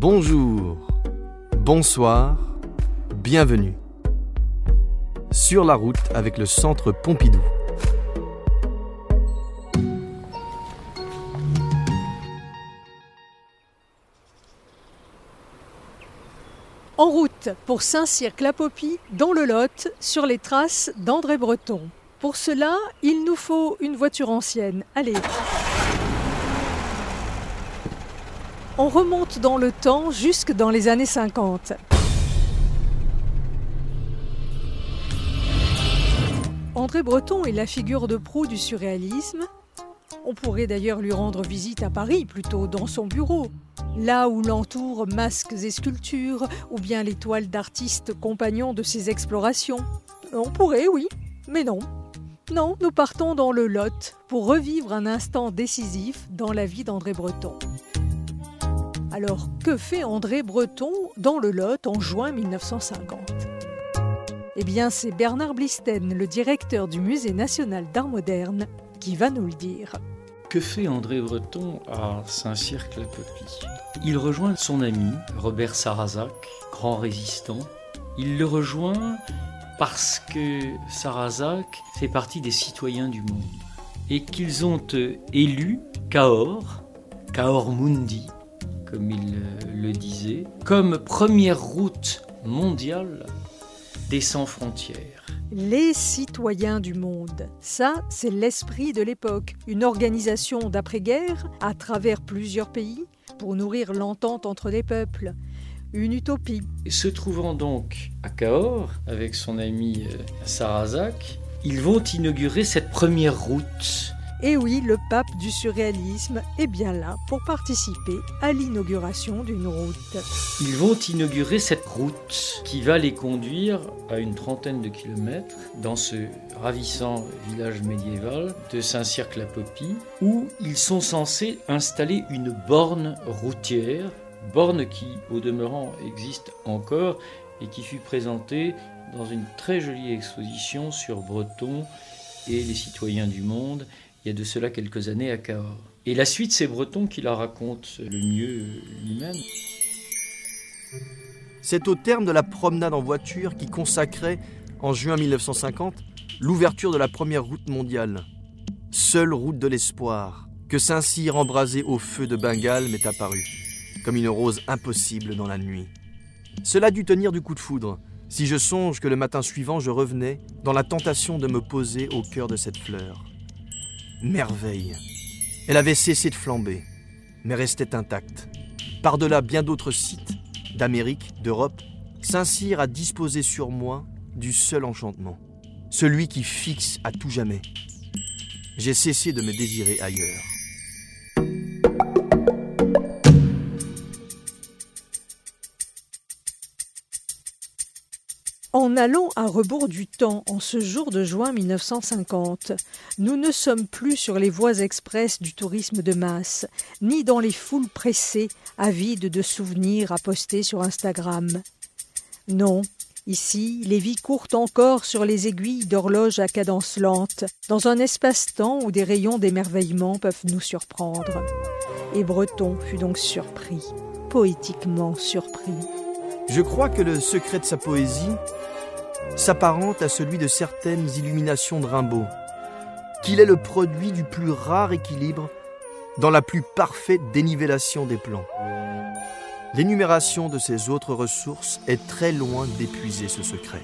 Bonjour, bonsoir, bienvenue. Sur la route avec le centre Pompidou. En route pour Saint-Cirque-la-Popie, dans le Lot, sur les traces d'André Breton. Pour cela, il nous faut une voiture ancienne. Allez. On remonte dans le temps jusque dans les années 50. André Breton est la figure de proue du surréalisme. On pourrait d'ailleurs lui rendre visite à Paris, plutôt dans son bureau, là où l'entourent masques et sculptures, ou bien les toiles d'artistes compagnons de ses explorations. On pourrait, oui, mais non. Non, nous partons dans le Lot pour revivre un instant décisif dans la vie d'André Breton. Alors, que fait André Breton dans le Lot en juin 1950 Eh bien, c'est Bernard Blisten, le directeur du Musée national d'art moderne, qui va nous le dire. Que fait André Breton à Saint-Cirque-la-Popie Il rejoint son ami Robert Sarrazac, grand résistant. Il le rejoint parce que Sarrazac fait partie des citoyens du monde et qu'ils ont euh, élu Cahors, Cahors Mundi, comme il euh, le disait, comme première route mondiale des sans frontières. Les citoyens du monde, ça c'est l'esprit de l'époque, une organisation d'après-guerre à travers plusieurs pays pour nourrir l'entente entre les peuples une utopie. Se trouvant donc à Cahors avec son ami euh, Sarrazac, ils vont inaugurer cette première route. Et oui, le pape du surréalisme est bien là pour participer à l'inauguration d'une route. Ils vont inaugurer cette route qui va les conduire à une trentaine de kilomètres dans ce ravissant village médiéval de Saint-Cirque-la-Popie où ils sont censés installer une borne routière borne qui, au demeurant, existe encore et qui fut présentée dans une très jolie exposition sur Breton et les citoyens du monde il de cela quelques années à Cahors. Et la suite, c'est Breton qui la raconte le mieux lui-même. C'est au terme de la promenade en voiture qui consacrait, en juin 1950, l'ouverture de la première route mondiale. Seule route de l'espoir, que Saint-Cyr embrasé au feu de Bengale m'est apparu comme une rose impossible dans la nuit. Cela dut tenir du coup de foudre, si je songe que le matin suivant je revenais dans la tentation de me poser au cœur de cette fleur. Merveille. Elle avait cessé de flamber, mais restait intacte. Par-delà bien d'autres sites, d'Amérique, d'Europe, Saint-Cyr a disposé sur moi du seul enchantement, celui qui fixe à tout jamais. J'ai cessé de me désirer ailleurs. En allant à rebours du temps en ce jour de juin 1950, nous ne sommes plus sur les voies expresses du tourisme de masse, ni dans les foules pressées, avides de souvenirs à poster sur Instagram. Non, ici, les vies courent encore sur les aiguilles d'horloge à cadence lente, dans un espace-temps où des rayons d'émerveillement peuvent nous surprendre. Et Breton fut donc surpris, poétiquement surpris. Je crois que le secret de sa poésie s'apparente à celui de certaines illuminations de Rimbaud, qu'il est le produit du plus rare équilibre dans la plus parfaite dénivellation des plans. L'énumération de ces autres ressources est très loin d'épuiser ce secret.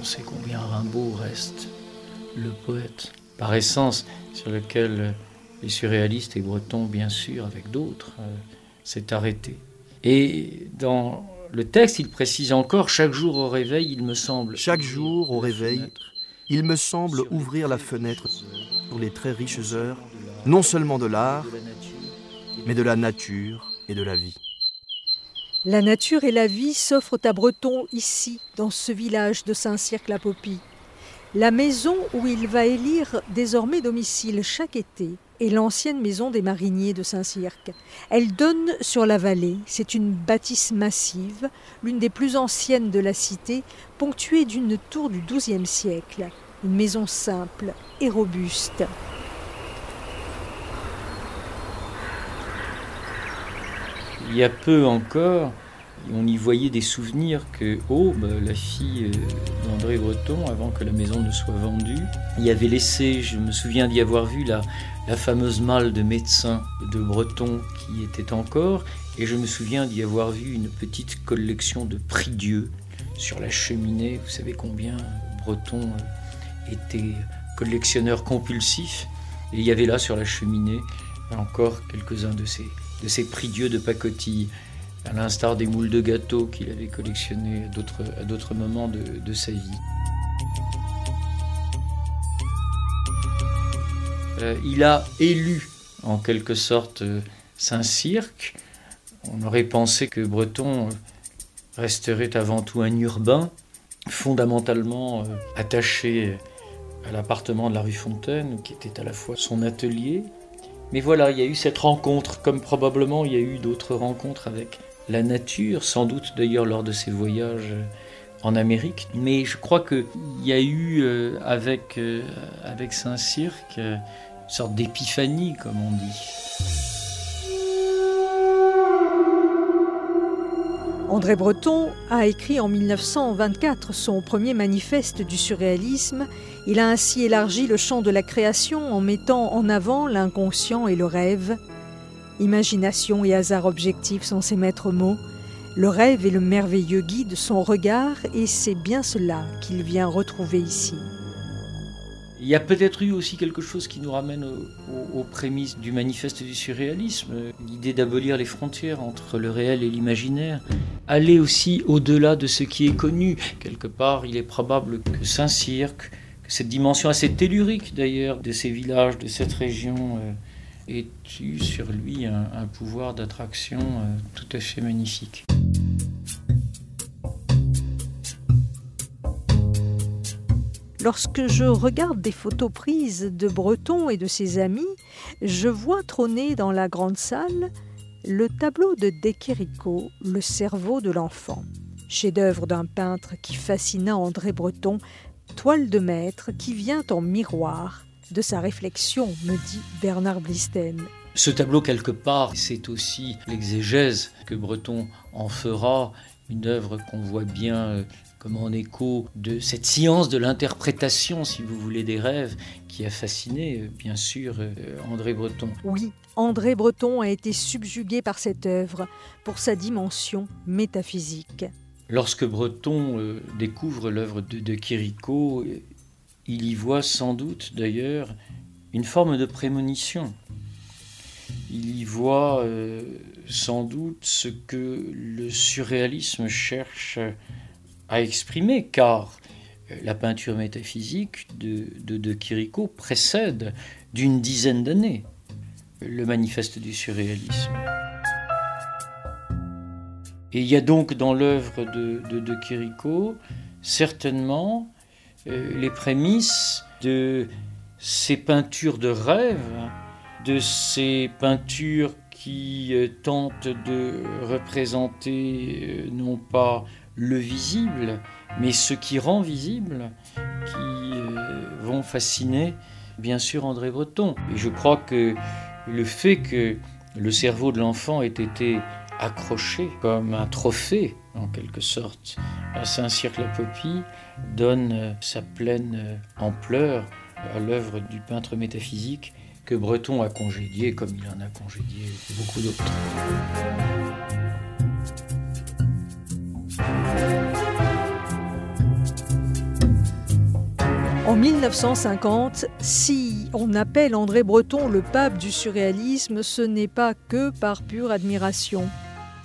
On sait combien Rimbaud reste le poète, par essence, sur lequel les surréalistes et Bretons, bien sûr, avec d'autres, euh, s'est arrêté. Et dans le texte, il précise encore chaque jour au réveil, il me semble. Chaque jour au réveil, il me semble ouvrir la fenêtre pour les très riches heures, non seulement de l'art, mais de la nature et de la vie. La nature et la vie s'offrent à Breton ici, dans ce village de Saint-Cirque-la-Popie. La maison où il va élire désormais domicile chaque été est l'ancienne maison des mariniers de Saint-Cirque. Elle donne sur la vallée. C'est une bâtisse massive, l'une des plus anciennes de la cité, ponctuée d'une tour du XIIe siècle. Une maison simple et robuste. Il y a peu encore, on y voyait des souvenirs que Aube, la fille euh, d'André Breton, avant que la maison ne soit vendue, y avait laissé, je me souviens d'y avoir vu la, la fameuse malle de médecin de Breton qui était encore, et je me souviens d'y avoir vu une petite collection de prie-dieu sur la cheminée. Vous savez combien Breton euh, était collectionneur compulsif, il y avait là sur la cheminée encore quelques-uns de ces, de ces prie-dieu de pacotille à l'instar des moules de gâteau qu'il avait collectionnés à d'autres moments de, sa vie. Euh, il a élu en quelque sorte euh, Saint-Cirque. On aurait pensé que Breton euh, resterait avant tout un urbain, fondamentalement attaché à l'appartement de la rue Fontaine, qui était à la fois son atelier. Mais voilà, il y a eu cette rencontre, comme probablement il y a eu d'autres rencontres avec la nature, sans doute d'ailleurs lors de ses voyages en Amérique. Mais je crois qu'il y a eu euh, avec, euh, avec Saint-Cirque une sorte d'épiphanie, comme on dit. André Breton a écrit en 1924 son premier manifeste du surréalisme. Il a ainsi élargi le champ de la création en mettant en avant l'inconscient et le rêve. Imagination et hasard objectif sont ses maîtres mots. Le rêve est le merveilleux guide de son regard et c'est bien cela qu'il vient retrouver ici. Il y a peut-être eu aussi quelque chose qui nous ramène aux, prémices du manifeste du surréalisme, l'idée d'abolir les frontières entre le réel et l'imaginaire, aller aussi au-delà de ce qui est connu. Quelque part, il est probable que Saint-Cirque, que cette dimension assez tellurique d'ailleurs de ces villages, de cette région, euh, ait eu sur lui un, pouvoir d'attraction euh, tout à fait magnifique? Lorsque je regarde des photos prises de Breton et de ses amis, je vois trôner dans la grande salle le tableau de Dequerico, Le cerveau de l'enfant, chef-d'œuvre d'un peintre qui fascina André Breton, toile de maître qui vient en miroir de sa réflexion, me dit Bernard Blisten. Ce tableau, quelque part, c'est aussi l'exégèse que Breton en fera, une œuvre qu'on voit bien euh, comme en écho de cette science de l'interprétation, si vous voulez, des rêves, qui a fasciné, euh, bien sûr, euh, André Breton. Oui, André Breton a été subjugué par cette œuvre pour sa dimension métaphysique. Lorsque Breton découvre l'œuvre de, de Quirico, il y voit sans doute d'ailleurs une forme de prémonition. Il y voit euh, sans doute ce que le surréalisme cherche à exprimer, car euh, la peinture métaphysique de, de, Chirico précède d'une dizaine d'années le manifeste du surréalisme. Et il y a donc dans l'œuvre de, de, de certainement les prémices de ces peintures de rêve, de ces peintures qui euh, tentent de représenter euh, non pas le visible, mais ce qui rend visible, qui vont fasciner bien sûr André Breton. Et je crois que le fait que le cerveau de l'enfant ait été accroché comme un trophée, en quelque sorte, à Saint-Cirque-la-Popie, donne euh, sa pleine euh, ampleur à l'œuvre du peintre métaphysique que Breton a congédié comme il en a congédié beaucoup d'autres. En 1950, si on appelle André Breton le pape du surréalisme, ce n'est pas que par pure admiration.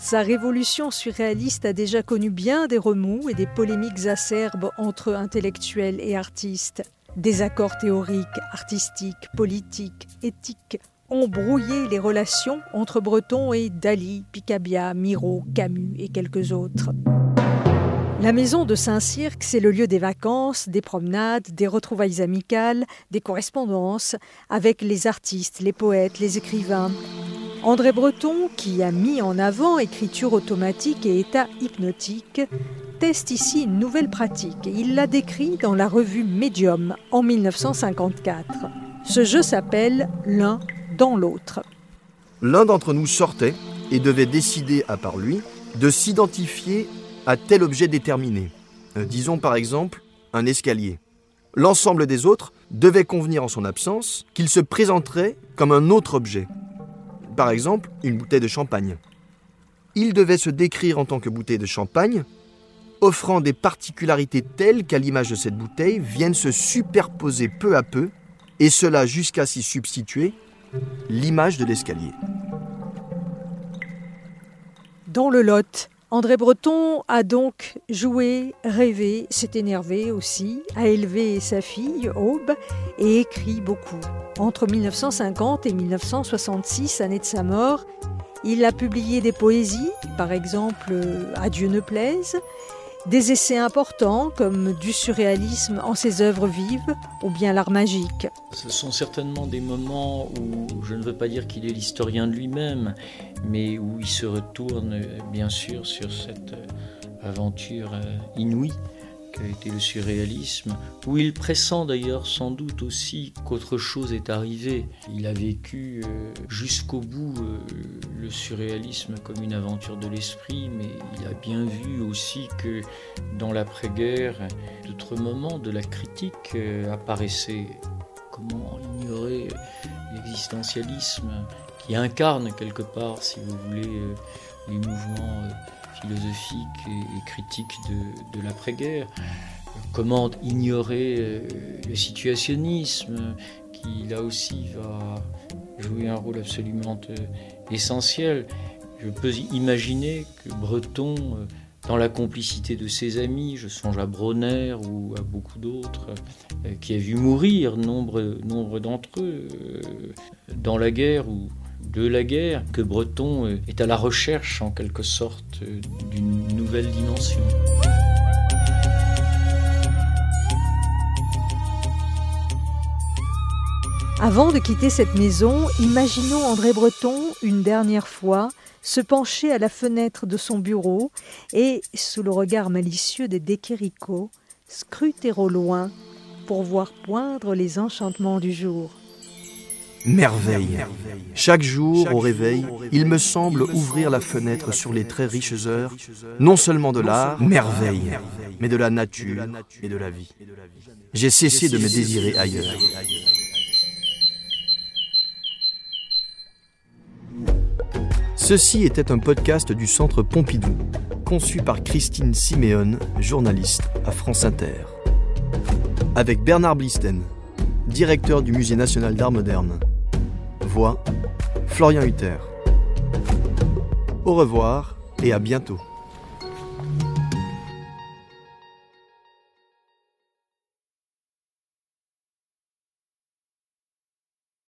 Sa révolution surréaliste a déjà connu bien des remous et des polémiques acerbes entre intellectuels et artistes. Des accords théoriques, artistiques, politiques, éthiques ont brouillé les relations entre Breton et Dali, Picabia, Miro, Camus et quelques autres. La maison de Saint-Cirque, c'est le lieu des vacances, des promenades, des retrouvailles amicales, des correspondances avec les artistes, les poètes, les écrivains, André Breton, qui a mis en avant écriture automatique et état hypnotique, teste ici une nouvelle pratique. Il l'a décrit dans la revue Medium en 1954. Ce jeu s'appelle L'un dans l'autre. L'un d'entre nous sortait et devait décider, à part lui, de s'identifier à tel objet déterminé. Euh, disons par exemple un escalier. L'ensemble des autres devait convenir en son absence qu'il se présenterait comme un autre objet. Par exemple, une bouteille de champagne. Il devait se décrire en tant que bouteille de champagne, offrant des particularités telles qu'à l'image de cette bouteille viennent se superposer peu à peu, et cela jusqu'à s'y substituer l'image de l'escalier. Dans le Lot, André Breton a donc joué, rêvé, s'est énervé aussi, a élevé sa fille, Aube, et écrit beaucoup. Entre 1950 et 1966, année de sa mort, il a publié des poésies, par exemple Adieu ne plaise, des essais importants comme du surréalisme en ses œuvres vives ou bien l'art magique. Ce sont certainement des moments où je ne veux pas dire qu'il est l'historien de lui-même, mais où il se retourne bien sûr sur cette aventure inouïe a été le surréalisme, où il pressent d'ailleurs sans doute aussi qu'autre chose est arrivé. Il a vécu euh, jusqu'au bout euh, le surréalisme comme une aventure de l'esprit, mais il a bien vu aussi que dans l'après-guerre, d'autres moments de la critique euh, apparaissaient. Comment ignorer l'existentialisme qui incarne quelque part, si vous voulez, les mouvements philosophique et, critique de, l'après-guerre. Comment ignorer euh, le situationnisme qui là aussi va jouer un rôle absolument euh, essentiel. Je peux imaginer que Breton, euh, dans la complicité de ses amis, je songe à Bronner ou à beaucoup d'autres, qui a vu mourir nombre, nombre d'entre eux dans la guerre ou la guerre, que Breton euh, est à la recherche en quelque sorte euh, d'une nouvelle dimension. Avant de quitter cette maison, imaginons André Breton une dernière fois se pencher à la fenêtre de son bureau et, sous le regard malicieux des déquéricots, scruter au loin pour voir poindre les enchantements du jour merveille. Chaque jour, au réveil, il me semble ouvrir la fenêtre sur les très riches heures, non seulement de l'art, merveille, mais de la nature et de la vie. J'ai cessé de me désirer ailleurs. Ceci était un podcast du Centre Pompidou, conçu par Christine Siméon, journaliste à France Inter. Avec Bernard Blisten, directeur du Musée national d'art moderne. Voix Florian Hutter. Au revoir et à bientôt.